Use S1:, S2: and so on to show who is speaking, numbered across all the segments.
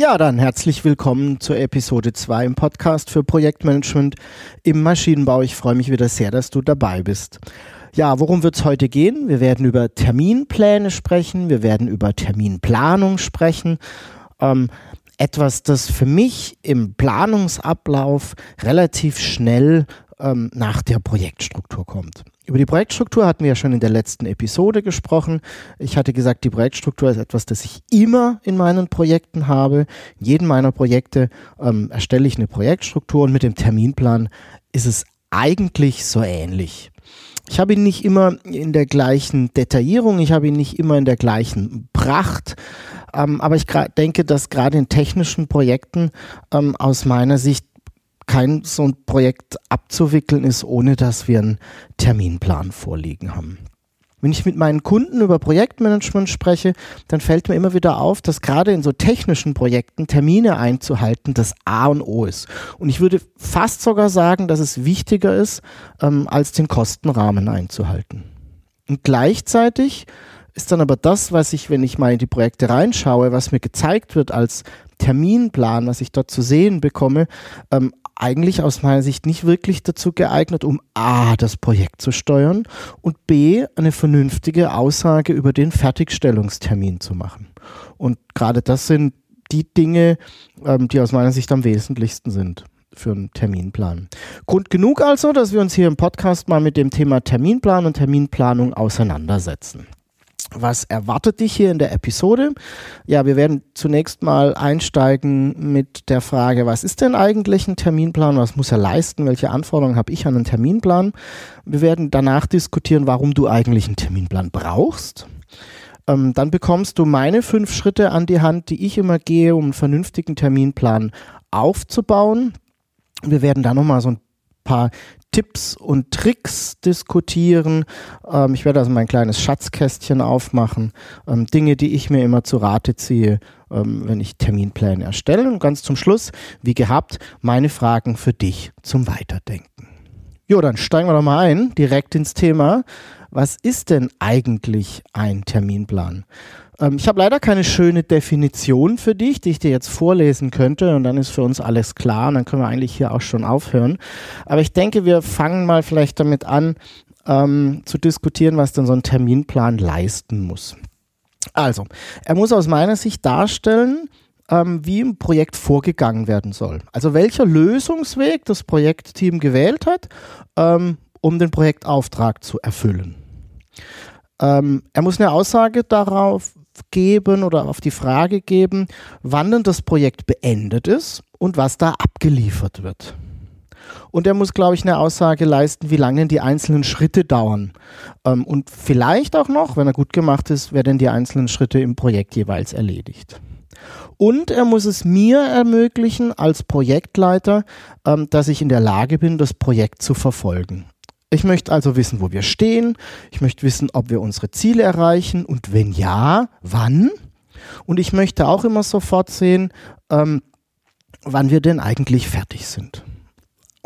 S1: Ja, dann herzlich willkommen zur Episode 2 im Podcast für Projektmanagement im Maschinenbau. Ich freue mich wieder sehr, dass du dabei bist. Ja, worum wird es heute gehen? Wir werden über Terminpläne sprechen, wir werden über Terminplanung sprechen. Ähm, etwas, das für mich im Planungsablauf relativ schnell ähm, nach der Projektstruktur kommt. Über die Projektstruktur hatten wir ja schon in der letzten Episode gesprochen. Ich hatte gesagt, die Projektstruktur ist etwas, das ich immer in meinen Projekten habe. In jedem meiner Projekte ähm, erstelle ich eine Projektstruktur und mit dem Terminplan ist es eigentlich so ähnlich. Ich habe ihn nicht immer in der gleichen Detaillierung, ich habe ihn nicht immer in der gleichen Pracht, ähm, aber ich denke, dass gerade in technischen Projekten ähm, aus meiner Sicht kein so ein Projekt abzuwickeln ist, ohne dass wir einen Terminplan vorliegen haben. Wenn ich mit meinen Kunden über Projektmanagement spreche, dann fällt mir immer wieder auf, dass gerade in so technischen Projekten Termine einzuhalten das A und O ist. Und ich würde fast sogar sagen, dass es wichtiger ist, ähm, als den Kostenrahmen einzuhalten. Und gleichzeitig ist dann aber das, was ich, wenn ich mal in die Projekte reinschaue, was mir gezeigt wird als Terminplan, was ich dort zu sehen bekomme, ähm, eigentlich aus meiner Sicht nicht wirklich dazu geeignet, um A, das Projekt zu steuern und B, eine vernünftige Aussage über den Fertigstellungstermin zu machen. Und gerade das sind die Dinge, ähm, die aus meiner Sicht am wesentlichsten sind für einen Terminplan. Grund genug also, dass wir uns hier im Podcast mal mit dem Thema Terminplan und Terminplanung auseinandersetzen. Was erwartet dich hier in der Episode? Ja, wir werden zunächst mal einsteigen mit der Frage, was ist denn eigentlich ein Terminplan? Was muss er leisten? Welche Anforderungen habe ich an einen Terminplan? Wir werden danach diskutieren, warum du eigentlich einen Terminplan brauchst. Ähm, dann bekommst du meine fünf Schritte an die Hand, die ich immer gehe, um einen vernünftigen Terminplan aufzubauen. Wir werden da nochmal so ein paar Tipps und Tricks diskutieren. Ähm, ich werde also mein kleines Schatzkästchen aufmachen. Ähm, Dinge, die ich mir immer zu Rate ziehe, ähm, wenn ich Terminpläne erstelle. Und ganz zum Schluss, wie gehabt, meine Fragen für dich zum Weiterdenken. Jo, dann steigen wir doch mal ein, direkt ins Thema. Was ist denn eigentlich ein Terminplan? Ähm, ich habe leider keine schöne Definition für dich, die ich dir jetzt vorlesen könnte und dann ist für uns alles klar und dann können wir eigentlich hier auch schon aufhören. Aber ich denke, wir fangen mal vielleicht damit an, ähm, zu diskutieren, was denn so ein Terminplan leisten muss. Also, er muss aus meiner Sicht darstellen, ähm, wie im Projekt vorgegangen werden soll. Also welcher Lösungsweg das Projektteam gewählt hat, ähm, um den Projektauftrag zu erfüllen. Ähm, er muss eine Aussage darauf geben oder auf die Frage geben, wann denn das Projekt beendet ist und was da abgeliefert wird. Und er muss, glaube ich, eine Aussage leisten, wie lange die einzelnen Schritte dauern. Ähm, und vielleicht auch noch, wenn er gut gemacht ist, wer denn die einzelnen Schritte im Projekt jeweils erledigt. Und er muss es mir ermöglichen als Projektleiter, ähm, dass ich in der Lage bin, das Projekt zu verfolgen. Ich möchte also wissen, wo wir stehen. Ich möchte wissen, ob wir unsere Ziele erreichen und wenn ja, wann. Und ich möchte auch immer sofort sehen, ähm, wann wir denn eigentlich fertig sind.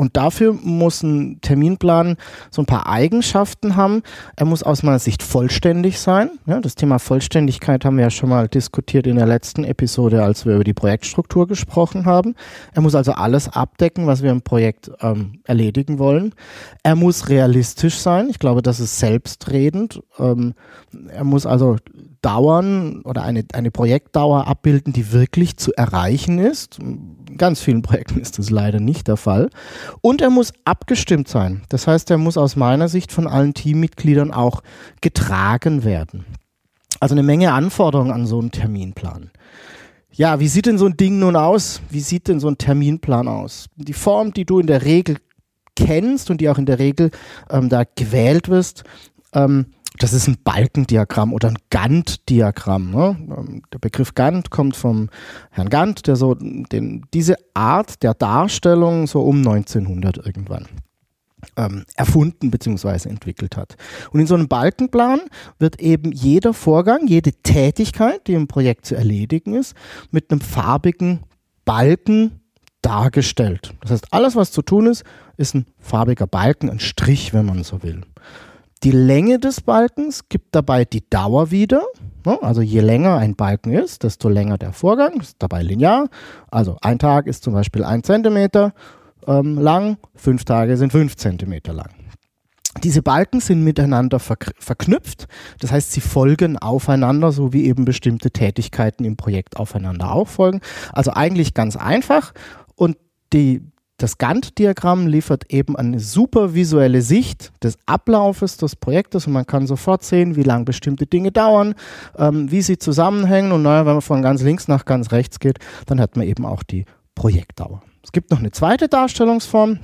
S1: Und dafür muss ein Terminplan so ein paar Eigenschaften haben. Er muss aus meiner Sicht vollständig sein. Ja, das Thema Vollständigkeit haben wir ja schon mal diskutiert in der letzten Episode, als wir über die Projektstruktur gesprochen haben. Er muss also alles abdecken, was wir im Projekt ähm, erledigen wollen. Er muss realistisch sein. Ich glaube, das ist selbstredend. Ähm, er muss also dauern oder eine, eine Projektdauer abbilden, die wirklich zu erreichen ist. In ganz vielen Projekten ist das leider nicht der Fall. Und er muss abgestimmt sein. Das heißt, er muss aus meiner Sicht von allen Teammitgliedern auch getragen werden. Also eine Menge Anforderungen an so einen Terminplan. Ja, wie sieht denn so ein Ding nun aus? Wie sieht denn so ein Terminplan aus? Die Form, die du in der Regel kennst und die auch in der Regel ähm, da gewählt wirst, Ähm, das ist ein Balkendiagramm oder ein Gantt-Diagramm. Ne? Ähm, der Begriff Gantt kommt vom Herrn Gantt, der so den, diese Art der Darstellung so um 1900 irgendwann ähm, erfunden bzw. entwickelt hat. Und in so einem Balkenplan wird eben jeder Vorgang, jede Tätigkeit, die im Projekt zu erledigen ist, mit einem farbigen Balken dargestellt. Das heißt, alles, was zu tun ist, ist ein farbiger Balken, ein Strich, wenn man so will. Die Länge des Balkens gibt dabei die Dauer wieder. Ne? Also je länger ein Balken ist, desto länger der Vorgang, ist dabei linear. Also ein Tag ist zum Beispiel ein Zentimeter ähm, lang, fünf Tage sind fünf Zentimeter lang. Diese Balken sind miteinander verknüpft, das heißt, sie folgen aufeinander, so wie eben bestimmte Tätigkeiten im Projekt aufeinander auch folgen. Also eigentlich ganz einfach und die, das Gantt-Diagramm liefert eben eine super visuelle Sicht des Ablaufes des Projektes und man kann sofort sehen, wie lange bestimmte Dinge dauern, ähm, wie sie zusammenhängen und naja, wenn man von ganz links nach ganz rechts geht, dann hat man eben auch die Projektdauer. Es gibt noch eine zweite Darstellungsform,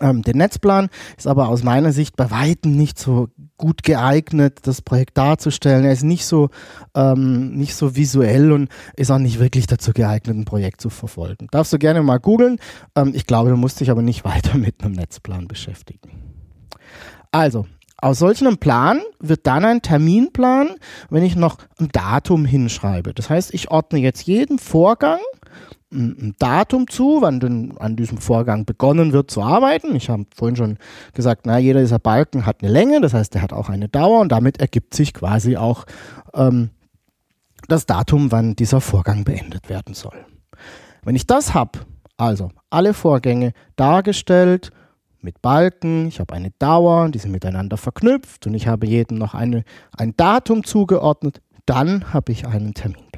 S1: ähm, der Netzplan ist aber aus meiner Sicht bei weitem nicht so gut geeignet, das Projekt darzustellen. Er ist nicht so, ähm, nicht so visuell und ist auch nicht wirklich dazu geeignet, ein Projekt zu verfolgen. Darfst du gerne mal googeln. Ähm, ich glaube, du musst dich aber nicht weiter mit einem Netzplan beschäftigen. Also, aus solch einem Plan wird dann ein Terminplan, wenn ich noch ein Datum hinschreibe. Das heißt, ich ordne jetzt jeden Vorgang ein Datum zu, wann denn an diesem Vorgang begonnen wird zu arbeiten. Ich habe vorhin schon gesagt, na, jeder dieser Balken hat eine Länge, das heißt, der hat auch eine Dauer und damit ergibt sich quasi auch ähm, das Datum, wann dieser Vorgang beendet werden soll. Wenn ich das habe, also alle Vorgänge dargestellt mit Balken, ich habe eine Dauer, die sind miteinander verknüpft und ich habe jedem noch eine, ein Datum zugeordnet, dann habe ich einen Termin.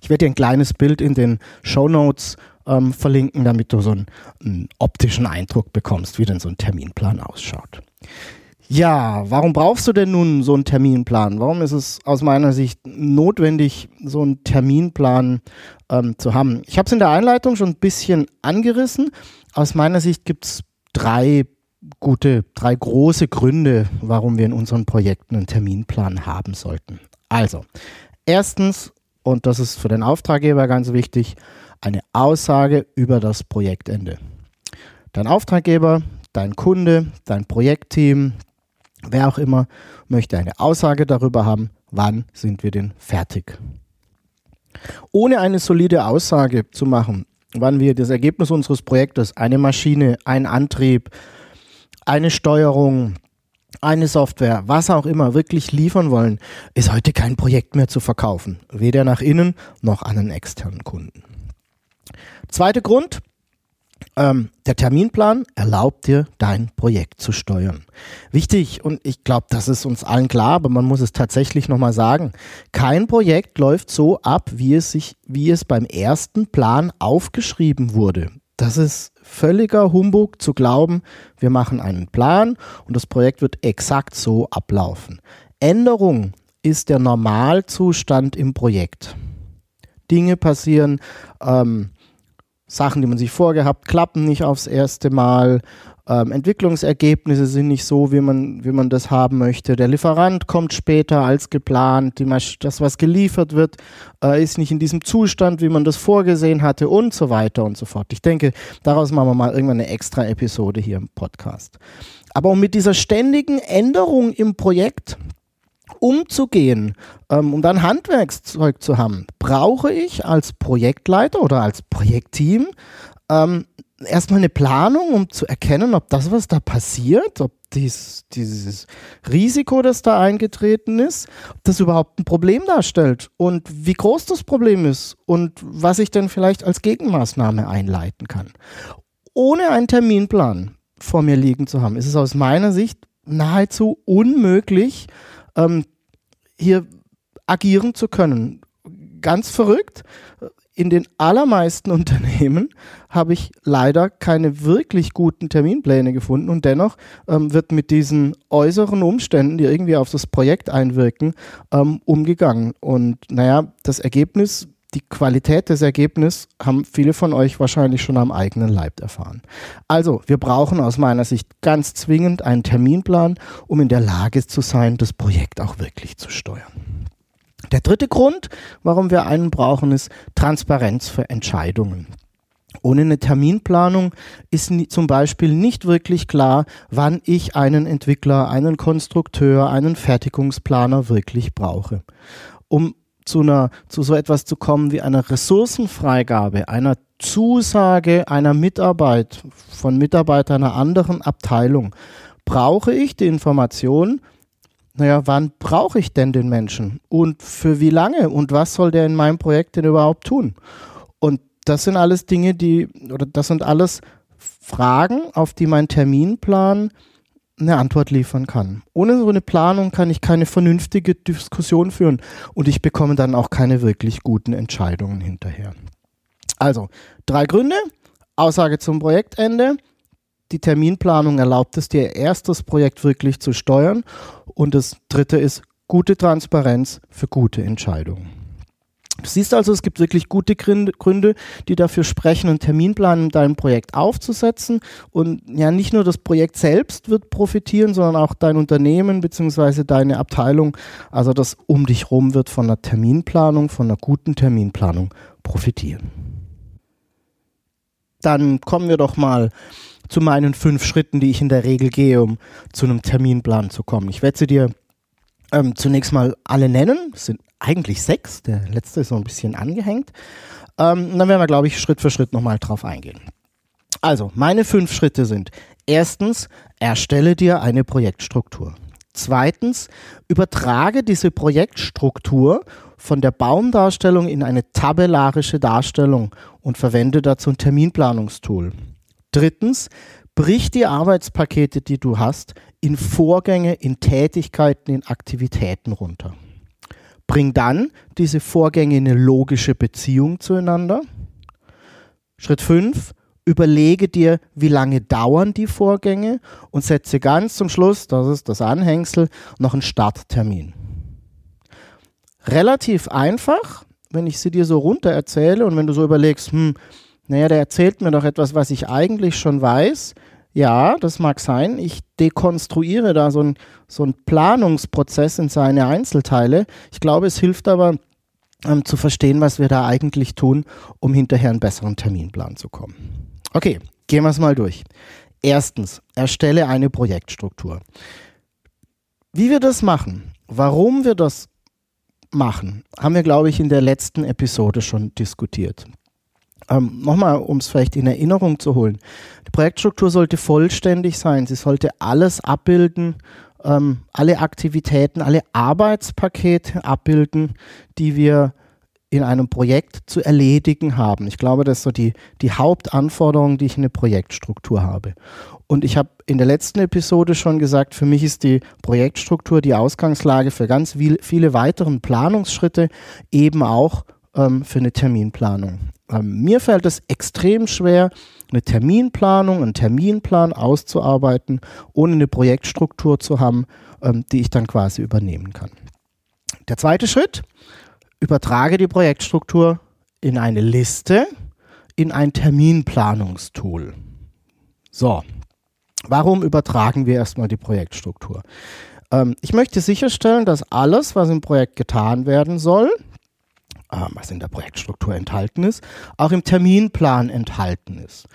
S1: Ich werde dir ein kleines Bild in den Show Notes ähm, verlinken, damit du so einen, einen optischen Eindruck bekommst, wie denn so ein Terminplan ausschaut. Ja, warum brauchst du denn nun so einen Terminplan? Warum ist es aus meiner Sicht notwendig, so einen Terminplan ähm, zu haben? Ich habe es in der Einleitung schon ein bisschen angerissen. Aus meiner Sicht gibt es drei gute, drei große Gründe, warum wir in unseren Projekten einen Terminplan haben sollten. Also, erstens und das ist für den Auftraggeber ganz wichtig, eine Aussage über das Projektende. Dein Auftraggeber, dein Kunde, dein Projektteam, wer auch immer, möchte eine Aussage darüber haben, wann sind wir denn fertig. Ohne eine solide Aussage zu machen, wann wir das Ergebnis unseres Projektes, eine Maschine, ein Antrieb, eine Steuerung, eine Software, was auch immer, wirklich liefern wollen, ist heute kein Projekt mehr zu verkaufen. Weder nach innen noch an einen externen Kunden. Zweiter Grund, ähm, der Terminplan erlaubt dir, dein Projekt zu steuern. Wichtig, und ich glaube, das ist uns allen klar, aber man muss es tatsächlich nochmal sagen. Kein Projekt läuft so ab, wie es sich, wie es beim ersten Plan aufgeschrieben wurde. Das ist völliger Humbug zu glauben, wir machen einen Plan und das Projekt wird exakt so ablaufen. Änderung ist der Normalzustand im Projekt. Dinge passieren, ähm, Sachen, die man sich vorgehabt, klappen nicht aufs erste Mal ähm, Entwicklungsergebnisse sind nicht so, wie man, wie man das haben möchte. Der Lieferant kommt später als geplant. Die das, was geliefert wird, äh, ist nicht in diesem Zustand, wie man das vorgesehen hatte und so weiter und so fort. Ich denke, daraus machen wir mal irgendwann eine extra Episode hier im Podcast. Aber um mit dieser ständigen Änderung im Projekt umzugehen, ähm, um dann Handwerkszeug zu haben, brauche ich als Projektleiter oder als Projektteam ähm, erstmal eine Planung, um zu erkennen, ob das, was da passiert, ob dies, dieses Risiko, das da eingetreten ist, ob das überhaupt ein Problem darstellt und wie groß das Problem ist und was ich denn vielleicht als Gegenmaßnahme einleiten kann. Ohne einen Terminplan vor mir liegen zu haben, ist es aus meiner Sicht nahezu unmöglich, ähm, hier agieren zu können. Ganz verrückt in den allermeisten Unternehmen habe ich leider keine wirklich guten Terminpläne gefunden und dennoch ähm, wird mit diesen äußeren Umständen, die irgendwie auf das Projekt einwirken, ähm, umgegangen. Und naja, das Ergebnis, die Qualität des Ergebnisses haben viele von euch wahrscheinlich schon am eigenen Leib erfahren. Also, wir brauchen aus meiner Sicht ganz zwingend einen Terminplan, um in der Lage zu sein, das Projekt auch wirklich zu steuern. Der dritte Grund, warum wir einen brauchen, ist Transparenz für Entscheidungen. Ohne eine Terminplanung ist zum Beispiel nicht wirklich klar, wann ich einen Entwickler, einen Konstrukteur, einen Fertigungsplaner wirklich brauche. Um zu, einer, zu so etwas zu kommen wie einer Ressourcenfreigabe, einer Zusage einer Mitarbeit von Mitarbeitern einer anderen Abteilung, brauche ich die Information, naja, wann brauche ich denn den Menschen und für wie lange und was soll der in meinem Projekt denn überhaupt tun? Und das sind alles Dinge, die, oder das sind alles Fragen, auf die mein Terminplan eine Antwort liefern kann. Ohne so eine Planung kann ich keine vernünftige Diskussion führen und ich bekomme dann auch keine wirklich guten Entscheidungen hinterher. Also, drei Gründe. Aussage zum Projektende. Die Terminplanung erlaubt es dir erst das Projekt wirklich zu steuern und das dritte ist gute Transparenz für gute Entscheidungen. Du siehst also, es gibt wirklich gute Gründe, die dafür sprechen, einen Terminplan in deinem Projekt aufzusetzen. Und ja, nicht nur das Projekt selbst wird profitieren, sondern auch dein Unternehmen bzw. deine Abteilung, also das um dich rum wird von einer Terminplanung, von einer guten Terminplanung profitieren. Dann kommen wir doch mal zu meinen fünf Schritten, die ich in der Regel gehe, um zu einem Terminplan zu kommen. Ich werde sie dir ähm, zunächst mal alle nennen. Es sind eigentlich sechs. Der letzte ist so ein bisschen angehängt. Ähm, dann werden wir, glaube ich, Schritt für Schritt nochmal drauf eingehen. Also, meine fünf Schritte sind erstens, erstelle dir eine Projektstruktur. Zweitens, übertrage diese Projektstruktur von der Baumdarstellung in eine tabellarische Darstellung und verwende dazu ein Terminplanungstool. Drittens, brich die Arbeitspakete, die du hast, in Vorgänge, in Tätigkeiten, in Aktivitäten runter. Bring dann diese Vorgänge in eine logische Beziehung zueinander. Schritt 5. Überlege dir, wie lange dauern die Vorgänge und setze ganz zum Schluss, das ist das Anhängsel, noch einen Starttermin. Relativ einfach, wenn ich sie dir so runter erzähle und wenn du so überlegst, hm, naja, der erzählt mir doch etwas, was ich eigentlich schon weiß. Ja, das mag sein. Ich dekonstruiere da so einen so Planungsprozess in seine Einzelteile. Ich glaube, es hilft aber ähm, zu verstehen, was wir da eigentlich tun, um hinterher einen besseren Terminplan zu kommen. Okay, gehen wir es mal durch. Erstens, erstelle eine Projektstruktur. Wie wir das machen, warum wir das machen, haben wir, glaube ich, in der letzten Episode schon diskutiert. Ähm, Nochmal, um es vielleicht in Erinnerung zu holen. Die Projektstruktur sollte vollständig sein. Sie sollte alles abbilden, ähm, alle Aktivitäten, alle Arbeitspakete abbilden, die wir in einem Projekt zu erledigen haben. Ich glaube, das ist so die, die Hauptanforderung, die ich in eine Projektstruktur habe. Und ich habe in der letzten Episode schon gesagt, für mich ist die Projektstruktur die Ausgangslage für ganz viel, viele weiteren Planungsschritte, eben auch ähm, für eine Terminplanung. Ähm, mir fällt es extrem schwer, eine Terminplanung, einen Terminplan auszuarbeiten, ohne eine Projektstruktur zu haben, ähm, die ich dann quasi übernehmen kann. Der zweite Schritt, übertrage die Projektstruktur in eine Liste, in ein Terminplanungstool. So, warum übertragen wir erstmal die Projektstruktur? Ähm, ich möchte sicherstellen, dass alles, was im Projekt getan werden soll, was in der Projektstruktur enthalten ist, auch im Terminplan enthalten ist.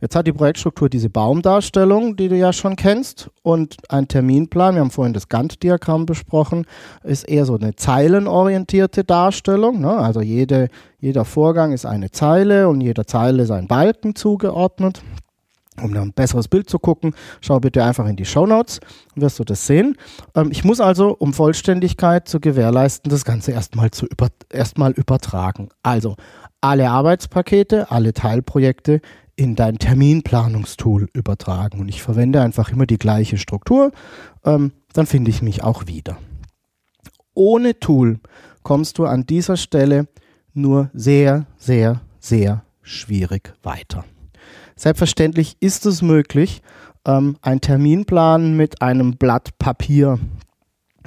S1: Jetzt hat die Projektstruktur diese Baumdarstellung, die du ja schon kennst, und ein Terminplan, wir haben vorhin das Gantt-Diagramm besprochen, ist eher so eine zeilenorientierte Darstellung. Ne? Also jede, jeder Vorgang ist eine Zeile und jeder Zeile ist ein Balken zugeordnet. Um ein besseres Bild zu gucken, schau bitte einfach in die Show Notes, wirst du das sehen. Ähm, ich muss also, um Vollständigkeit zu gewährleisten, das Ganze erstmal über, erstmal übertragen. Also alle Arbeitspakete, alle Teilprojekte in dein Terminplanungstool übertragen. Und ich verwende einfach immer die gleiche Struktur, ähm, dann finde ich mich auch wieder. Ohne Tool kommst du an dieser Stelle nur sehr, sehr, sehr schwierig weiter. Selbstverständlich ist es möglich, ähm, einen Terminplan mit einem Blatt Papier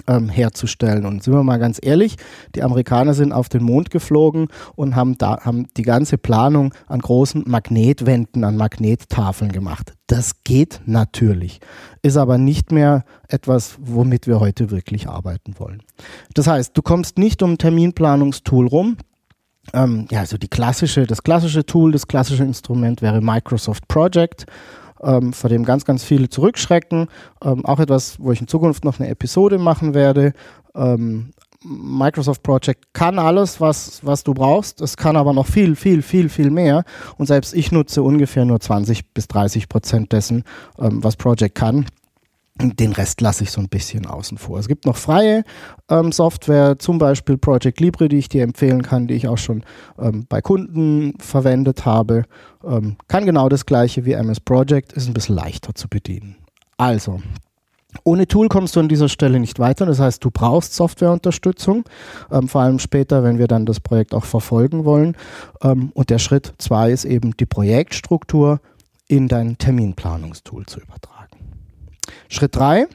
S1: ähm, herzustellen. Und sind wir mal ganz ehrlich, die Amerikaner sind auf den Mond geflogen und haben, da, haben die ganze Planung an großen Magnetwänden, an Magnettafeln gemacht. Das geht natürlich, ist aber nicht mehr etwas, womit wir heute wirklich arbeiten wollen. Das heißt, du kommst nicht um Terminplanungstool rum. Ähm, ja, also die klassische, das klassische Tool, das klassische Instrument wäre Microsoft Project ähm, vor dem ganz, ganz viele zurückschrecken. Ähm, auch etwas, wo ich in Zukunft noch eine Episode machen werde. Ähm, Microsoft Project kann alles, was, was du brauchst. Es kann aber noch viel, viel, viel, viel mehr. Und selbst ich nutze ungefähr nur 20 bis 30 Prozent dessen, ähm, was Project kann. Den Rest lasse ich so ein bisschen außen vor. Es gibt noch freie ähm, Software, zum Beispiel Project Libre, die ich dir empfehlen kann, die ich auch schon ähm, bei Kunden verwendet habe. Ähm, kann genau das gleiche wie MS Project, ist ein bisschen leichter zu bedienen. Also, ohne Tool kommst du an dieser Stelle nicht weiter. Das heißt, du brauchst Softwareunterstützung, ähm, vor allem später, wenn wir dann das Projekt auch verfolgen wollen. Ähm, und der Schritt zwei ist eben die Projektstruktur in dein Terminplanungstool zu übertragen. Schritt drei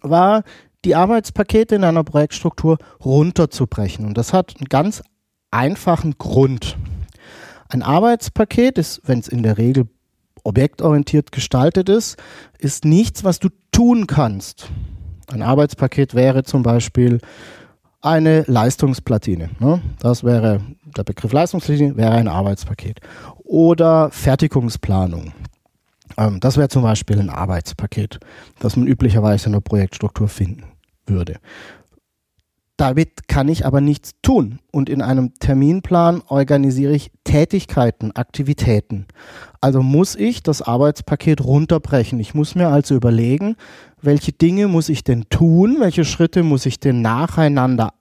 S1: war, die Arbeitspakete in einer Projektstruktur runterzubrechen. Und das hat einen ganz einfachen Grund. Ein Arbeitspaket ist, wenn es in der Regel objektorientiert gestaltet ist, ist nichts, was du tun kannst. Ein Arbeitspaket wäre zum Beispiel eine Leistungsplatine. Ne? Das wäre der Begriff Leistungsplatine, wäre ein Arbeitspaket. Oder Fertigungsplanung. Ähm, das wäre zum Beispiel ein Arbeitspaket, das man üblicherweise in der Projektstruktur finden würde. Damit kann ich aber nichts tun. Und in einem Terminplan organisiere ich Tätigkeiten, Aktivitäten. Also muss ich das Arbeitspaket runterbrechen. Ich muss mir also überlegen, welche Dinge muss ich denn tun, welche Schritte muss ich denn nacheinander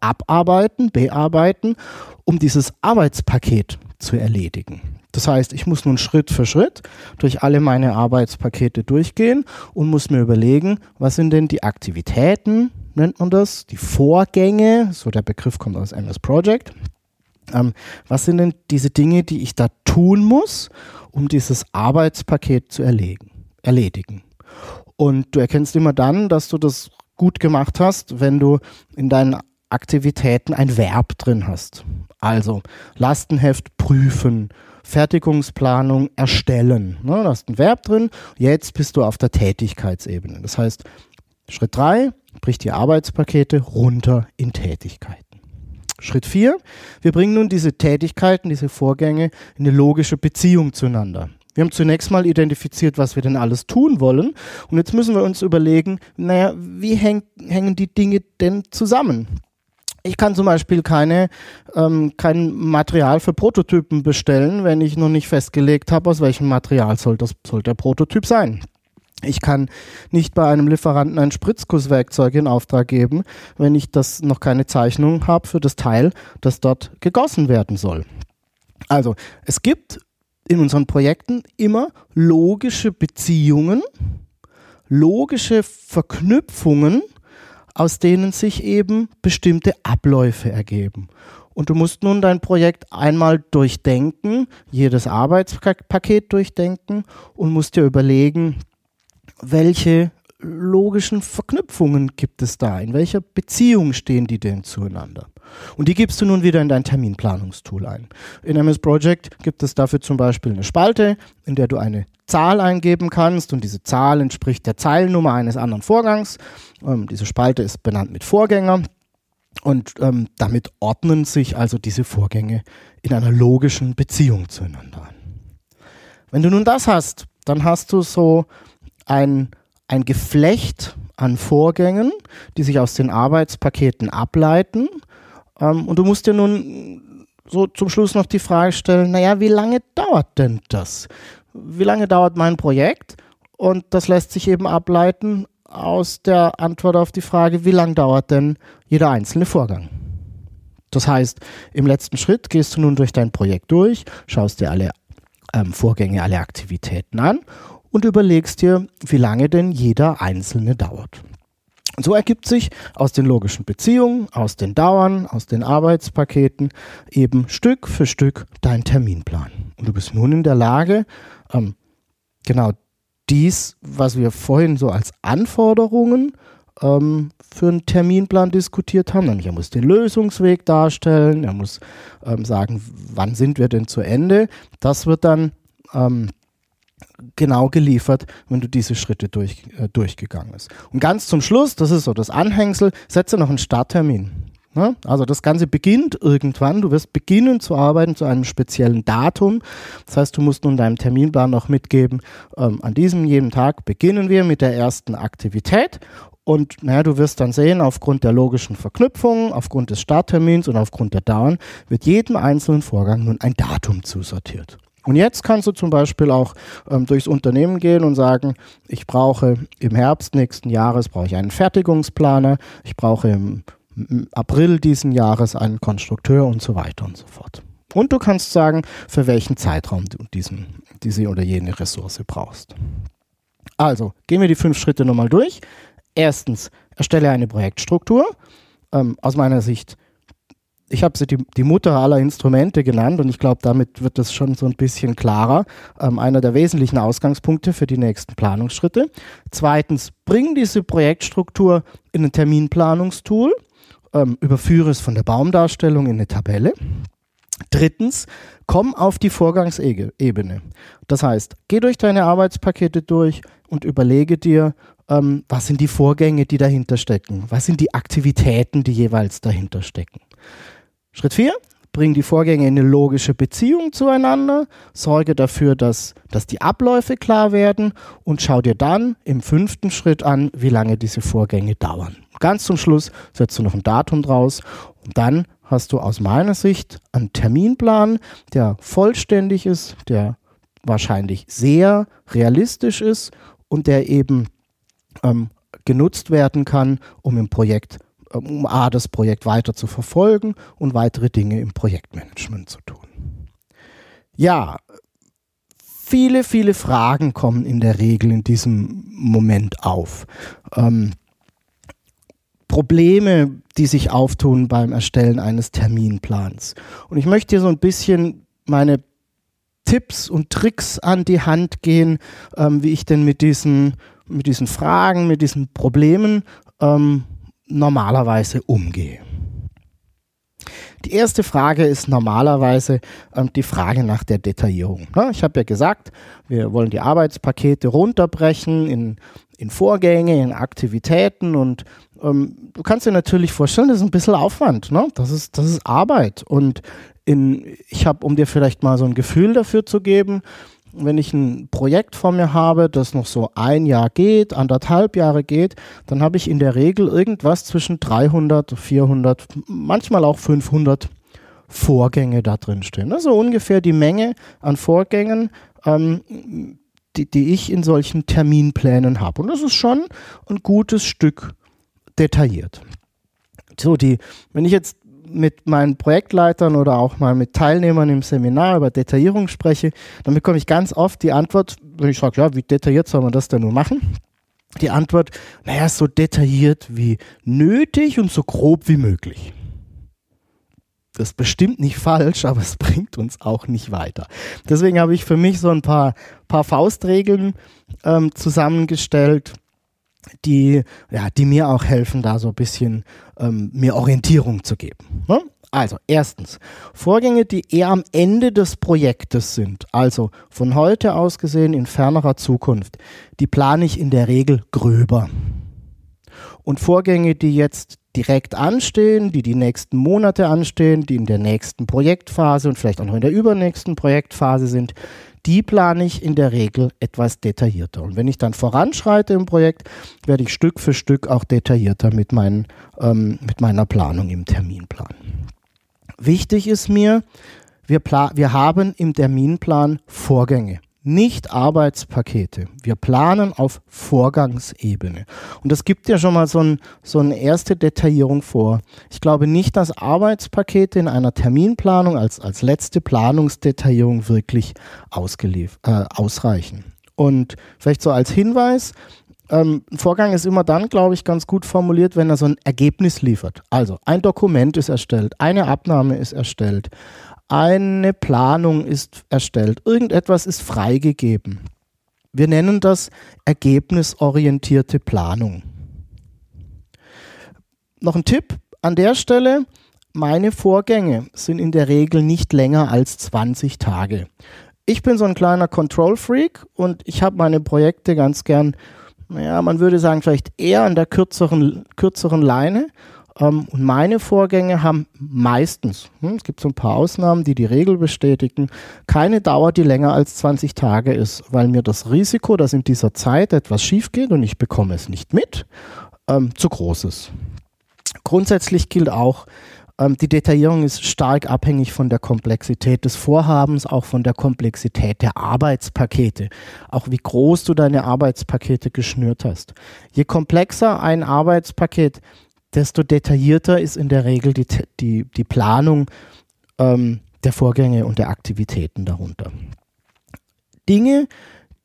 S1: abarbeiten, bearbeiten, um dieses Arbeitspaket zu erledigen. Das heißt, ich muss nun Schritt für Schritt durch alle meine Arbeitspakete durchgehen und muss mir überlegen, was sind denn die Aktivitäten, nennt man das, die Vorgänge, so der Begriff kommt aus MS Project. Ähm, was sind denn diese Dinge, die ich da tun muss, um dieses Arbeitspaket zu erlegen, erledigen? Und du erkennst immer dann, dass du das gut gemacht hast, wenn du in deinen Aktivitäten ein Verb drin hast. Also Lastenheft prüfen, Fertigungsplanung erstellen. Ne, da hast ein Verb drin. Jetzt bist du auf der Tätigkeitsebene. Das heißt, Schritt 3, brich die Arbeitspakete runter in Tätigkeiten. Schritt 4, wir bringen nun diese Tätigkeiten, diese Vorgänge in eine logische Beziehung zueinander. Wir haben zunächst mal identifiziert, was wir denn alles tun wollen. Und jetzt müssen wir uns überlegen, naja, wie häng, hängen die Dinge denn zusammen? Ich kann zum Beispiel keine, ähm, kein Material für Prototypen bestellen, wenn ich noch nicht festgelegt habe, aus welchem Material soll, das, soll der Prototyp sein. Ich kann nicht bei einem Lieferanten ein Spritzgusswerkzeug in Auftrag geben, wenn ich das noch keine Zeichnung habe für das Teil, das dort gegossen werden soll. Also, es gibt in unseren Projekten immer logische Beziehungen, logische Verknüpfungen aus denen sich eben bestimmte Abläufe ergeben. Und du musst nun dein Projekt einmal durchdenken, jedes Arbeitspaket durchdenken und musst dir überlegen, welche logischen Verknüpfungen gibt es da? In welcher Beziehung stehen die denn zueinander? Und die gibst du nun wieder in dein Terminplanungstool ein. In MS Project gibt es dafür zum Beispiel eine Spalte, in der du eine Zahl eingeben kannst und diese Zahl entspricht der Zeilennummer eines anderen Vorgangs. Ähm, diese Spalte ist benannt mit Vorgänger und ähm, damit ordnen sich also diese Vorgänge in einer logischen Beziehung zueinander an. Wenn du nun das hast, dann hast du so ein, ein Geflecht an Vorgängen, die sich aus den Arbeitspaketen ableiten. Ähm, und du musst dir nun so zum Schluss noch die Frage stellen, naja, wie lange dauert denn das? wie lange dauert mein Projekt? Und das lässt sich eben ableiten aus der Antwort auf die Frage, wie lange dauert denn jeder einzelne Vorgang? Das heißt, im letzten Schritt gehst du nun durch dein Projekt durch, schaust dir alle ähm, Vorgänge, alle Aktivitäten an und überlegst dir, wie lange denn jeder einzelne dauert. So ergibt sich aus den logischen Beziehungen, aus den Dauern, aus den Arbeitspaketen eben Stück für Stück dein Terminplan. Und du bist nun in der Lage, ähm, genau dies, was wir vorhin so als Anforderungen ähm, für einen Terminplan diskutiert haben. Nämlich er muss den Lösungsweg darstellen, er muss ähm, sagen, wann sind wir denn zu Ende. Das wird dann ähm, genau geliefert, wenn du diese Schritte durch, äh, durchgegangen bist. Und ganz zum Schluss, das ist so das Anhängsel, setze noch einen Starttermin. Ja? Also das Ganze beginnt irgendwann, du wirst beginnen zu arbeiten zu einem speziellen Datum. Das heißt, du musst nun deinem Terminplan noch mitgeben, ähm, an diesem jeden Tag beginnen wir mit der ersten Aktivität und naja, du wirst dann sehen, aufgrund der logischen Verknüpfung, aufgrund des Starttermins und aufgrund der Dauern wird jedem einzelnen Vorgang nun ein Datum zusortiert. Und jetzt kannst du zum Beispiel auch ähm, durchs Unternehmen gehen und sagen, ich brauche im Herbst nächsten Jahres brauche ich einen Fertigungsplaner, ich brauche im April diesen Jahres einen Konstrukteur und so weiter und so fort. Und du kannst sagen, für welchen Zeitraum du diesen, diese oder jene Ressource brauchst. Also, gehen wir die fünf Schritte nochmal durch. Erstens, erstelle eine Projektstruktur. Ähm, aus meiner Sicht, ich habe sie die, die, Mutter aller Instrumente genannt und ich glaube, damit wird das schon so ein bisschen klarer. Ähm, einer der wesentlichen Ausgangspunkte für die nächsten Planungsschritte. Zweitens, bring diese Projektstruktur in ein Terminplanungstool. Ähm, überführe es von der Baumdarstellung in eine Tabelle. Drittens, komm auf die Vorgangsebene. Das heißt, geh durch deine Arbeitspakete durch und überlege dir, ähm, was sind die Vorgänge, die dahinter stecken? Was sind die Aktivitäten, die jeweils dahinter stecken? Schritt 4, bring die Vorgänge in eine logische Beziehung zueinander, sorge dafür, dass, dass die Abläufe klar werden. Und schau dir dann im fünften Schritt an, wie lange diese Vorgänge dauern. Ganz zum Schluss setzt du noch ein Datum draus. Und dann hast du aus meiner Sicht einen Terminplan, der vollständig ist, der wahrscheinlich sehr realistisch ist und der eben ähm, genutzt werden kann, um im Projekt, ähm, um A, das Projekt weiter zu verfolgen und weitere Dinge im Projektmanagement zu tun. Ja, viele, viele Fragen kommen in der Regel in diesem Moment auf. Ähm, Probleme, die sich auftun beim Erstellen eines Terminplans. Und ich möchte hier so ein bisschen meine Tipps und Tricks an die Hand gehen, ähm, wie ich denn mit diesen mit diesen Fragen, mit diesen Problemen ähm, normalerweise umgehe. Die erste Frage ist normalerweise ähm, die Frage nach der Detaillierung. Ne? Ich habe ja gesagt, wir wollen die Arbeitspakete runterbrechen in, in Vorgänge, in Aktivitäten und ähm, du kannst dir natürlich vorstellen, das ist ein bisschen Aufwand. Ne? Das, ist, das ist Arbeit. Und in, ich habe, um dir vielleicht mal so ein Gefühl dafür zu geben, wenn ich ein Projekt vor mir habe, das noch so ein Jahr geht, anderthalb Jahre geht, dann habe ich in der Regel irgendwas zwischen 300, 400, manchmal auch 500 Vorgänge da drin stehen. Also ungefähr die Menge an Vorgängen, ähm, die, die ich in solchen Terminplänen habe. Und das ist schon ein gutes Stück detailliert. So, die, wenn ich jetzt mit meinen Projektleitern oder auch mal mit Teilnehmern im Seminar über Detaillierung spreche, dann bekomme ich ganz oft die Antwort, wenn ich sage, ja, wie detailliert soll man das denn nur machen? Die Antwort, naja, so detailliert wie nötig und so grob wie möglich. Das ist bestimmt nicht falsch, aber es bringt uns auch nicht weiter. Deswegen habe ich für mich so ein paar, paar Faustregeln ähm, zusammengestellt, die, ja, die mir auch helfen, da so ein bisschen ähm, mir Orientierung zu geben. Ne? Also, erstens, Vorgänge, die eher am Ende des Projektes sind, also von heute aus gesehen in fernerer Zukunft, die plane ich in der Regel gröber. Und Vorgänge, die jetzt direkt anstehen, die die nächsten Monate anstehen, die in der nächsten Projektphase und vielleicht auch noch in der übernächsten Projektphase sind, die plane ich in der Regel etwas detaillierter. Und wenn ich dann voranschreite im Projekt, werde ich Stück für Stück auch detaillierter mit, meinen, ähm, mit meiner Planung im Terminplan. Wichtig ist mir, wir, wir haben im Terminplan Vorgänge nicht Arbeitspakete. Wir planen auf Vorgangsebene. Und das gibt ja schon mal so, ein, so eine erste Detaillierung vor. Ich glaube nicht, dass Arbeitspakete in einer Terminplanung als, als letzte Planungsdetaillierung wirklich ausgelief, äh, ausreichen. Und vielleicht so als Hinweis, ähm, ein Vorgang ist immer dann, glaube ich, ganz gut formuliert, wenn er so ein Ergebnis liefert. Also ein Dokument ist erstellt, eine Abnahme ist erstellt, eine Planung ist erstellt, irgendetwas ist freigegeben. Wir nennen das ergebnisorientierte Planung. noch ein Tipp an der Stelle. Meine Vorgänge sind in der Regel nicht länger als 20 Tage. Ich bin so ein kleiner Control-Freak und ich habe meine Projekte ganz gern, naja, man würde sagen, vielleicht eher an der kürzeren, kürzeren Leine. Ähm, und meine Vorgänge haben meistens, hm, es gibt so ein paar Ausnahmen, die die Regel bestätigen, keine Dauer, die länger als 20 Tage ist, weil mir das Risiko, dass in dieser Zeit etwas schief geht und ich bekomme es nicht mit, ähm, zu groß ist. Grundsätzlich gilt auch, ähm, die Detaillierung ist stark abhängig von der Komplexität des Vorhabens, auch von der Komplexität der Arbeitspakete, auch wie groß du deine Arbeitspakete geschnürt hast. Je komplexer ein Arbeitspaket, desto detaillierter ist in der Regel die, die, die Planung ähm, der Vorgänge und der Aktivitäten darunter. Dinge,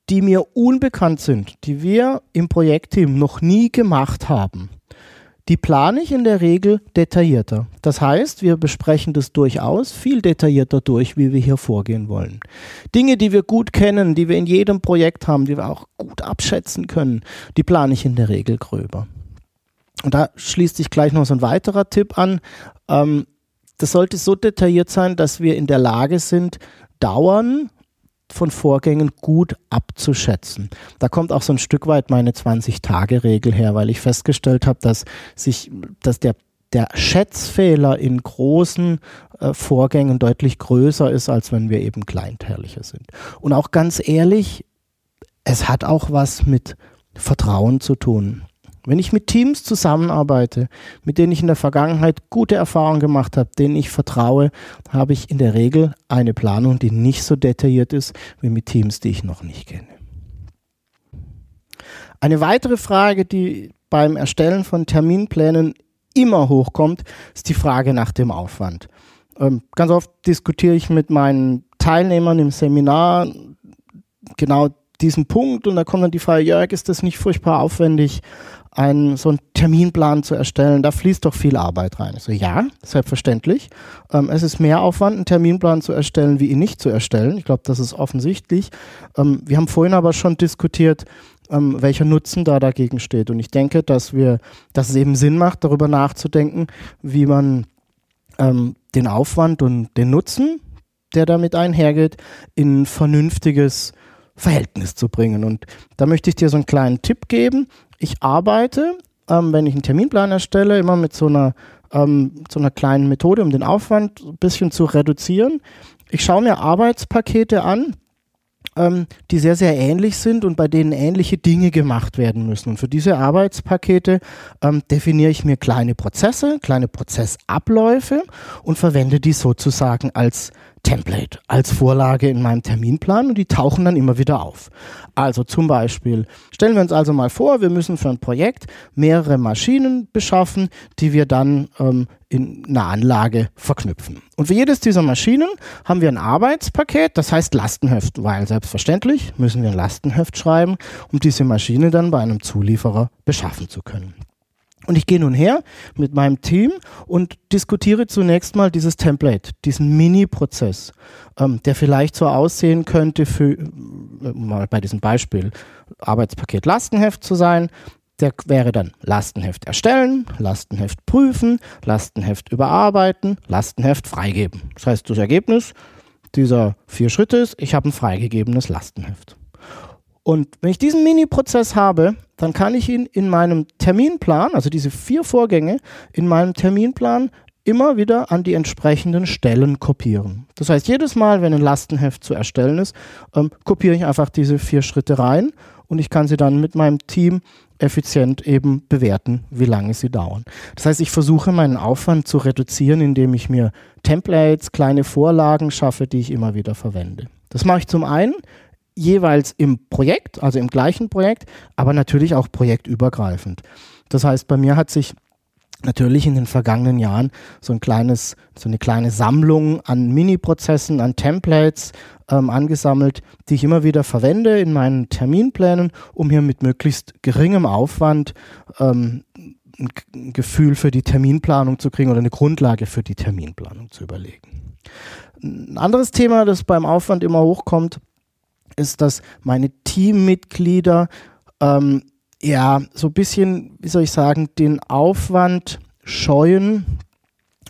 S1: die mir unbekannt sind, die wir im Projektteam noch nie gemacht haben, die plane ich in der Regel detaillierter. Das heißt, wir besprechen das durchaus viel detaillierter durch, wie wir hier vorgehen wollen. Dinge, die wir gut kennen, die wir in jedem Projekt haben, die wir auch gut abschätzen können, die plane ich in der Regel gröber. Und da schließt sich gleich noch so ein weiterer Tipp an. Ähm, das sollte so detailliert sein, dass wir in der Lage sind, Dauern von Vorgängen gut abzuschätzen. Da kommt auch so ein Stück weit meine 20-Tage-Regel her, weil ich festgestellt habe, dass sich, dass der der Schätzfehler in großen äh, Vorgängen deutlich größer ist, als wenn wir eben kleinteiliger sind. Und auch ganz ehrlich, es hat auch was mit Vertrauen zu tun. Wenn ich mit Teams zusammenarbeite, mit denen ich in der Vergangenheit gute Erfahrungen gemacht habe, denen ich vertraue, habe ich in der Regel eine Planung, die nicht so detailliert ist wie mit Teams, die ich noch nicht kenne. Eine weitere Frage, die beim Erstellen von Terminplänen immer hochkommt, ist die Frage nach dem Aufwand. Ähm, ganz oft diskutiere ich mit meinen Teilnehmern im Seminar genau diesen Punkt und da kommt dann die Frage, Jörg, ist das nicht furchtbar aufwendig? einen, so einen Terminplan zu erstellen, da fließt doch viel Arbeit rein. Ich so, ja, selbstverständlich. Ähm, es ist mehr Aufwand, einen Terminplan zu erstellen, wie ihn nicht zu erstellen. Ich glaube, das ist offensichtlich. Ähm, wir haben vorhin aber schon diskutiert, ähm, welcher Nutzen da dagegen steht. Und ich denke, dass wir, dass es eben Sinn macht, darüber nachzudenken, wie man ähm, den Aufwand und den Nutzen, der damit einhergeht, in vernünftiges Verhältnis zu bringen. Und da möchte ich dir so einen kleinen Tipp geben ich arbeite, ähm, wenn ich einen Terminplan erstelle, immer mit so einer, ähm, so einer kleinen Methode, um den Aufwand ein bisschen zu reduzieren. Ich schaue mir Arbeitspakete an, ähm, die sehr, sehr ähnlich sind und bei denen ähnliche Dinge gemacht werden müssen. Und für diese Arbeitspakete ähm, definiere ich mir kleine Prozesse, kleine Prozessabläufe und verwende die sozusagen als Template als Vorlage in meinem Terminplan und die tauchen dann immer wieder auf. Also zum Beispiel, stellen wir uns also mal vor, wir müssen für ein Projekt mehrere Maschinen beschaffen, die wir dann ähm, in einer Anlage verknüpfen. Und für jedes dieser Maschinen haben wir ein Arbeitspaket, das heißt Lastenheft, weil selbstverständlich müssen wir ein Lastenheft schreiben, um diese Maschine dann bei einem Zulieferer beschaffen zu können. Und ich gehe nun her mit meinem Team und diskutiere zunächst mal dieses Template, diesen Mini-Prozess, ähm, der vielleicht so aussehen könnte für, äh, mal bei diesem Beispiel, Arbeitspaket Lastenheft zu sein. Der wäre dann Lastenheft erstellen, Lastenheft prüfen, Lastenheft überarbeiten, Lastenheft freigeben. Das heißt, das Ergebnis dieser vier Schritte ist, ich habe ein freigegebenes Lastenheft. Und wenn ich diesen Mini-Prozess habe, dann kann ich ihn in meinem Terminplan, also diese vier Vorgänge, in meinem Terminplan immer wieder an die entsprechenden Stellen kopieren. Das heißt, jedes Mal, wenn ein Lastenheft zu erstellen ist, ähm, kopiere ich einfach diese vier Schritte rein und ich kann sie dann mit meinem Team effizient eben bewerten, wie lange sie dauern. Das heißt, ich versuche meinen Aufwand zu reduzieren, indem ich mir Templates, kleine Vorlagen schaffe, die ich immer wieder verwende. Das mache ich zum einen, jeweils im Projekt, also im gleichen Projekt, aber natürlich auch projektübergreifend. Das heißt, bei mir hat sich natürlich in den vergangenen Jahren so ein kleines, so eine kleine Sammlung an Mini-Prozessen, an Templates ähm, angesammelt, die ich immer wieder verwende in meinen Terminplänen, um hier mit möglichst geringem Aufwand ähm, ein Gefühl für die Terminplanung zu kriegen oder eine Grundlage für die Terminplanung zu überlegen. Ein anderes Thema, das beim Aufwand immer hochkommt, ist, dass meine Teammitglieder ähm, ja so ein bisschen, wie soll ich sagen, den Aufwand scheuen,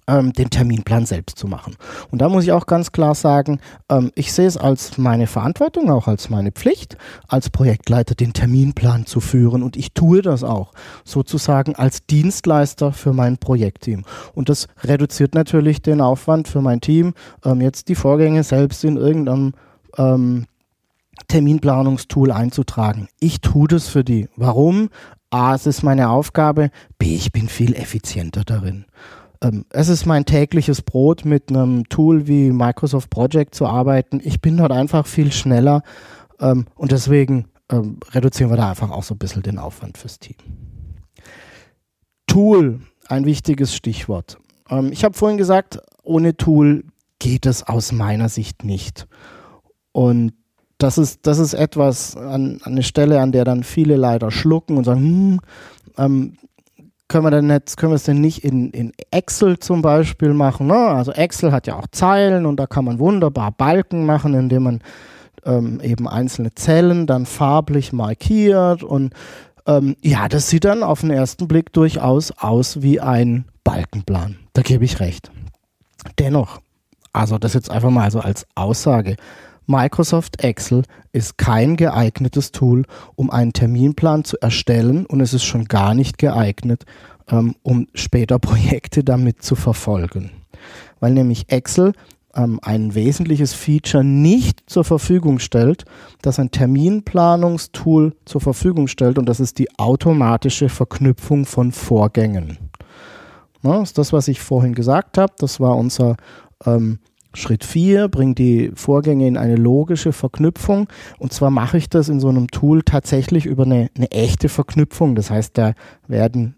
S1: ähm, den Terminplan selbst zu machen. Und da muss ich auch ganz klar sagen, ähm, ich sehe es als meine Verantwortung, auch als meine Pflicht, als Projektleiter den Terminplan zu führen. Und ich tue das auch sozusagen als Dienstleister für mein Projektteam. Und das reduziert natürlich den Aufwand für mein Team, ähm, jetzt die Vorgänge selbst in irgendeinem ähm, Terminplanungstool einzutragen. Ich tue das für die. Warum? A, es ist meine Aufgabe. B, ich bin viel effizienter darin ähm, es ist mein tägliches Brot, mit einem Tool wie Microsoft Project zu arbeiten. Ich bin dort einfach viel schneller ähm, und deswegen ähm, reduzieren wir da einfach auch so ein bisschen den Aufwand fürs Team. Tool, ein wichtiges Stichwort. Ähm, ich habe vorhin gesagt, ohne Tool geht es aus meiner Sicht nicht. Und das ist, das ist etwas an, an eine Stelle, an der dann viele leider schlucken und sagen, hm, ähm, können wir denn jetzt, können wir es denn nicht in, in Excel zum Beispiel machen? Ne? Also Excel hat ja auch Zeilen und da kann man wunderbar Balken machen, indem man ähm, eben einzelne Zellen dann farblich markiert und ähm, ja, das sieht dann auf den ersten Blick durchaus aus wie ein Balkenplan. Da gebe ich recht. Dennoch, also das jetzt einfach mal so als Aussage. Microsoft Excel ist kein geeignetes Tool, um einen Terminplan zu erstellen und es ist schon gar nicht geeignet, ähm, um später Projekte damit zu verfolgen. Weil nämlich Excel ähm, ein wesentliches Feature nicht zur Verfügung stellt, das ein Terminplanungstool zur Verfügung stellt und das ist die automatische Verknüpfung von Vorgängen. Das ist das, was ich vorhin gesagt habe. Das war unser ähm, Schritt 4 bringt die Vorgänge in eine logische Verknüpfung. Und zwar mache ich das in so einem Tool tatsächlich über eine, eine echte Verknüpfung. Das heißt, da werden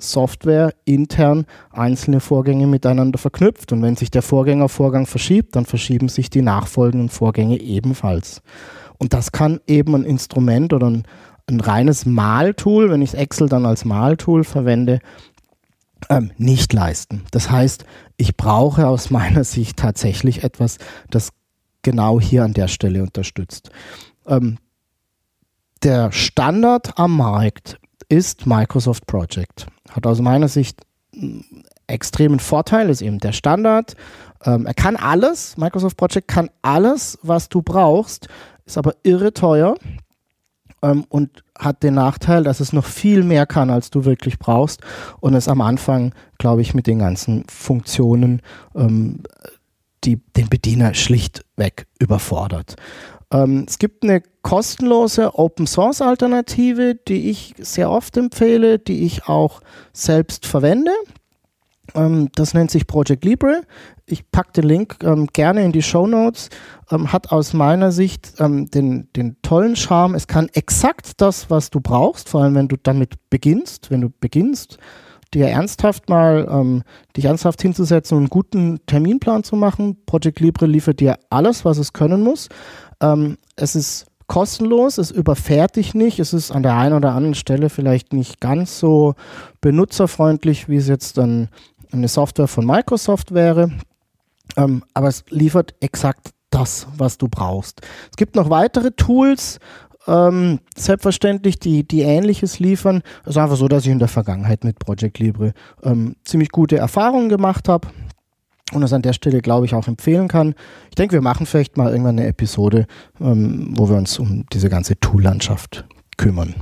S1: Software intern einzelne Vorgänge miteinander verknüpft. Und wenn sich der Vorgängervorgang verschiebt, dann verschieben sich die nachfolgenden Vorgänge ebenfalls. Und das kann eben ein Instrument oder ein, ein reines Maltool, wenn ich Excel dann als Maltool verwende, ähm, nicht leisten. Das heißt, ich brauche aus meiner Sicht tatsächlich etwas, das genau hier an der Stelle unterstützt. Ähm, der Standard am Markt ist Microsoft Project. Hat aus meiner Sicht einen extremen Vorteil, ist eben der Standard. Ähm, er kann alles, Microsoft Project kann alles, was du brauchst, ist aber irre teuer ähm, und hat den Nachteil, dass es noch viel mehr kann, als du wirklich brauchst und es am Anfang, glaube ich, mit den ganzen Funktionen ähm, die, den Bediener schlichtweg überfordert. Ähm, es gibt eine kostenlose Open Source Alternative, die ich sehr oft empfehle, die ich auch selbst verwende. Ähm, das nennt sich Project Libre. Ich packe den Link ähm, gerne in die Show Notes. Ähm, hat aus meiner Sicht ähm, den, den tollen Charme. Es kann exakt das, was du brauchst, vor allem wenn du damit beginnst. Wenn du beginnst, dir ernsthaft mal, ähm, dich ernsthaft hinzusetzen und einen guten Terminplan zu machen. Project Libre liefert dir alles, was es können muss. Ähm, es ist kostenlos, es überfährt dich nicht, es ist an der einen oder anderen Stelle vielleicht nicht ganz so benutzerfreundlich, wie es jetzt dann eine Software von Microsoft wäre. Ähm, aber es liefert exakt das, was du brauchst. Es gibt noch weitere Tools, ähm, selbstverständlich, die, die Ähnliches liefern. Es ist einfach so, dass ich in der Vergangenheit mit Project Libre ähm, ziemlich gute Erfahrungen gemacht habe und das an der Stelle, glaube ich, auch empfehlen kann. Ich denke, wir machen vielleicht mal irgendwann eine Episode, ähm, wo wir uns um diese ganze Tool-Landschaft kümmern.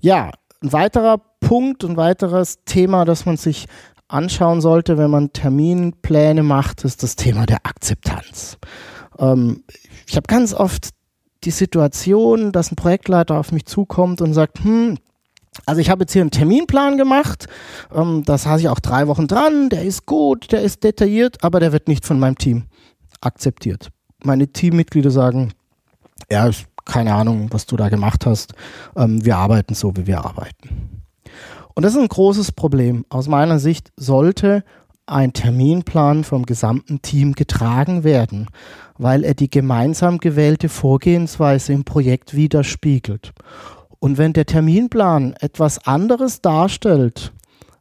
S1: Ja, ein weiterer Punkt, ein weiteres Thema, das man sich anschauen sollte, wenn man Terminpläne macht, ist das Thema der Akzeptanz. Ähm, ich habe ganz oft die Situation, dass ein Projektleiter auf mich zukommt und sagt, hm, also ich habe jetzt hier einen Terminplan gemacht, ähm, da saß ich auch drei Wochen dran, der ist gut, der ist detailliert, aber der wird nicht von meinem Team akzeptiert. Meine Teammitglieder sagen, ja, keine Ahnung, was du da gemacht hast, ähm, wir arbeiten so, wie wir arbeiten. Und das ist ein großes Problem. Aus meiner Sicht sollte ein Terminplan vom gesamten Team getragen werden, weil er die gemeinsam gewählte Vorgehensweise im Projekt widerspiegelt. Und wenn der Terminplan etwas anderes darstellt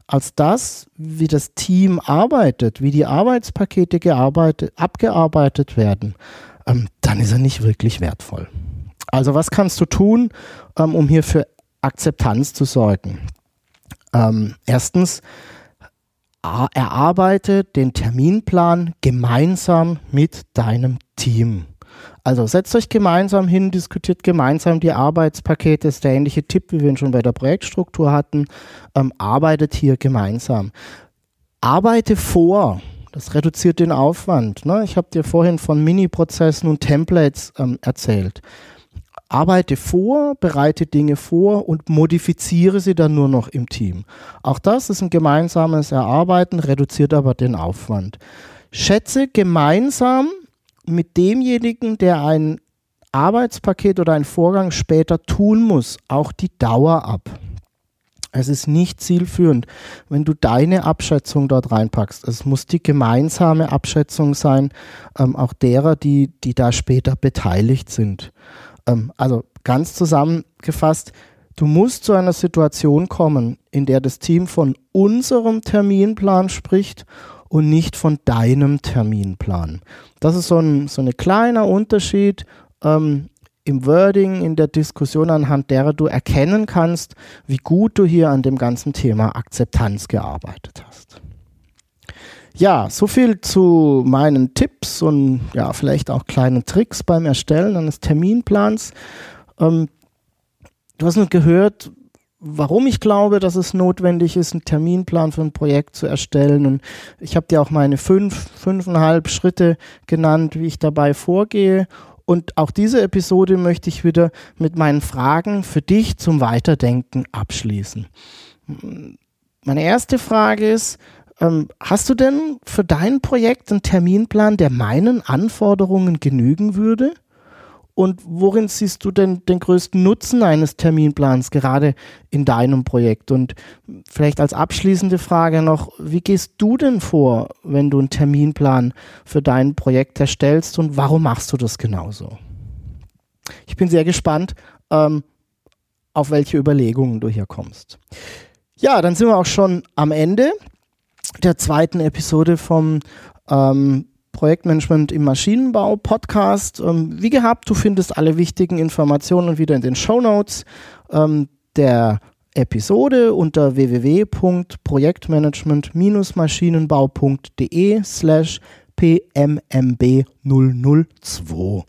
S1: als das, wie das Team arbeitet, wie die Arbeitspakete abgearbeitet werden, ähm, dann ist er nicht wirklich wertvoll. Also was kannst du tun, ähm, um hier für Akzeptanz zu sorgen? Ähm, erstens, erarbeite den Terminplan gemeinsam mit deinem Team. Also setzt euch gemeinsam hin, diskutiert gemeinsam die Arbeitspakete. Das ist der ähnliche Tipp, wie wir ihn schon bei der Projektstruktur hatten. Ähm, arbeitet hier gemeinsam. Arbeite vor. Das reduziert den Aufwand. Ne? Ich habe dir vorhin von Mini-Prozessen und Templates ähm, erzählt arbeite vor, bereite Dinge vor und modifiziere sie dann nur noch im Team. Auch das ist ein gemeinsames Erarbeiten, reduziert aber den Aufwand. Schätze gemeinsam mit demjenigen, der ein Arbeitspaket oder einen Vorgang später tun muss, auch die Dauer ab. Es ist nicht zielführend, wenn du deine Abschätzung dort reinpackst. Es muss die gemeinsame Abschätzung sein, ähm, auch derer, die, die da später beteiligt sind. Ähm, also ganz zusammengefasst, du musst zu einer Situation kommen, in der das Team von unserem Terminplan spricht und nicht von deinem Terminplan. Das ist so ein, so ein kleiner Unterschied ähm, im Wording, in der Diskussion, anhand derer du erkennen kannst, wie gut du hier an dem ganzen Thema Akzeptanz gearbeitet hast. Ja, so viel zu meinen Tipps und ja, vielleicht auch kleinen Tricks beim Erstellen eines Terminplans. Ähm, du hast nun gehört, warum ich glaube, dass es notwendig ist, einen Terminplan für ein Projekt zu erstellen. Und ich habe dir auch meine fünf, fünfeinhalb Schritte genannt, wie ich dabei vorgehe. Und auch diese Episode möchte ich wieder mit meinen Fragen für dich zum Weiterdenken abschließen. Meine erste Frage ist, ähm, hast du denn für dein Projekt einen Terminplan, der meinen Anforderungen genügen würde? Und worin siehst du denn den größten Nutzen eines Terminplans gerade in deinem Projekt? Und vielleicht als abschließende Frage noch, wie gehst du denn vor, wenn du einen Terminplan für dein Projekt erstellst und warum machst du das genauso? Ich bin sehr gespannt, ähm, auf welche Überlegungen du hier kommst. Ja, dann sind wir auch schon am Ende der zweiten Episode vom ähm, Projektmanagement im Maschinenbau Podcast. Ähm, wie gehabt, du findest alle wichtigen Informationen wieder in den Show Notes ähm, der Episode unter www.projektmanagement-maschinenbau.de slash pmmb002.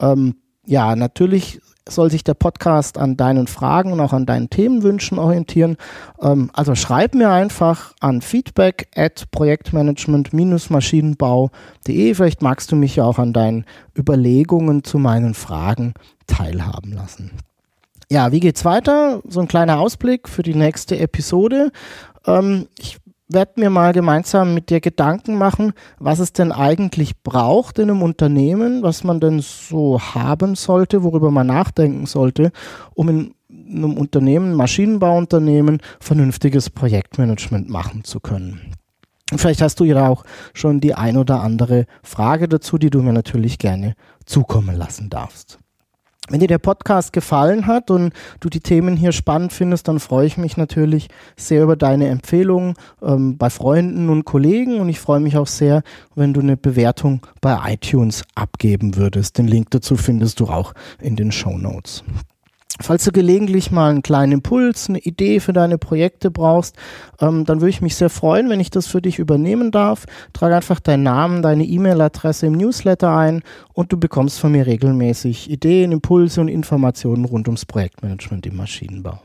S1: Ähm, ja, natürlich soll sich der Podcast an deinen Fragen und auch an deinen Themenwünschen orientieren. Ähm, also schreib mir einfach an feedback at projektmanagement-maschinenbau.de. Vielleicht magst du mich ja auch an deinen Überlegungen zu meinen Fragen teilhaben lassen. Ja, wie geht's weiter? So ein kleiner Ausblick für die nächste Episode. Ähm, ich werde mir mal gemeinsam mit dir Gedanken machen, was es denn eigentlich braucht in einem Unternehmen, was man denn so haben sollte, worüber man nachdenken sollte, um in einem Unternehmen, Maschinenbauunternehmen, vernünftiges Projektmanagement machen zu können. Vielleicht hast du ja auch schon die ein oder andere Frage dazu, die du mir natürlich gerne zukommen lassen darfst. Wenn dir der Podcast gefallen hat und du die Themen hier spannend findest, dann freue ich mich natürlich sehr über deine Empfehlungen ähm, bei Freunden und Kollegen und ich freue mich auch sehr, wenn du eine Bewertung bei iTunes abgeben würdest. Den Link dazu findest du auch in den Show Notes. Falls du gelegentlich mal einen kleinen Impuls, eine Idee für deine Projekte brauchst, ähm, dann würde ich mich sehr freuen, wenn ich das für dich übernehmen darf. Trage einfach deinen Namen, deine E-Mail-Adresse im Newsletter ein und du bekommst von mir regelmäßig Ideen, Impulse und Informationen rund ums Projektmanagement im Maschinenbau.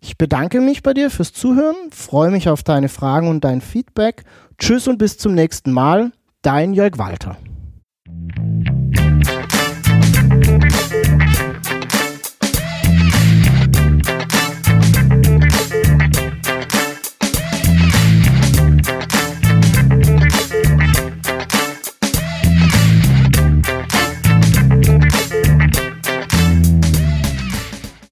S1: Ich bedanke mich bei dir fürs Zuhören, freue mich auf deine Fragen und dein Feedback. Tschüss und bis zum nächsten Mal. Dein Jörg Walter.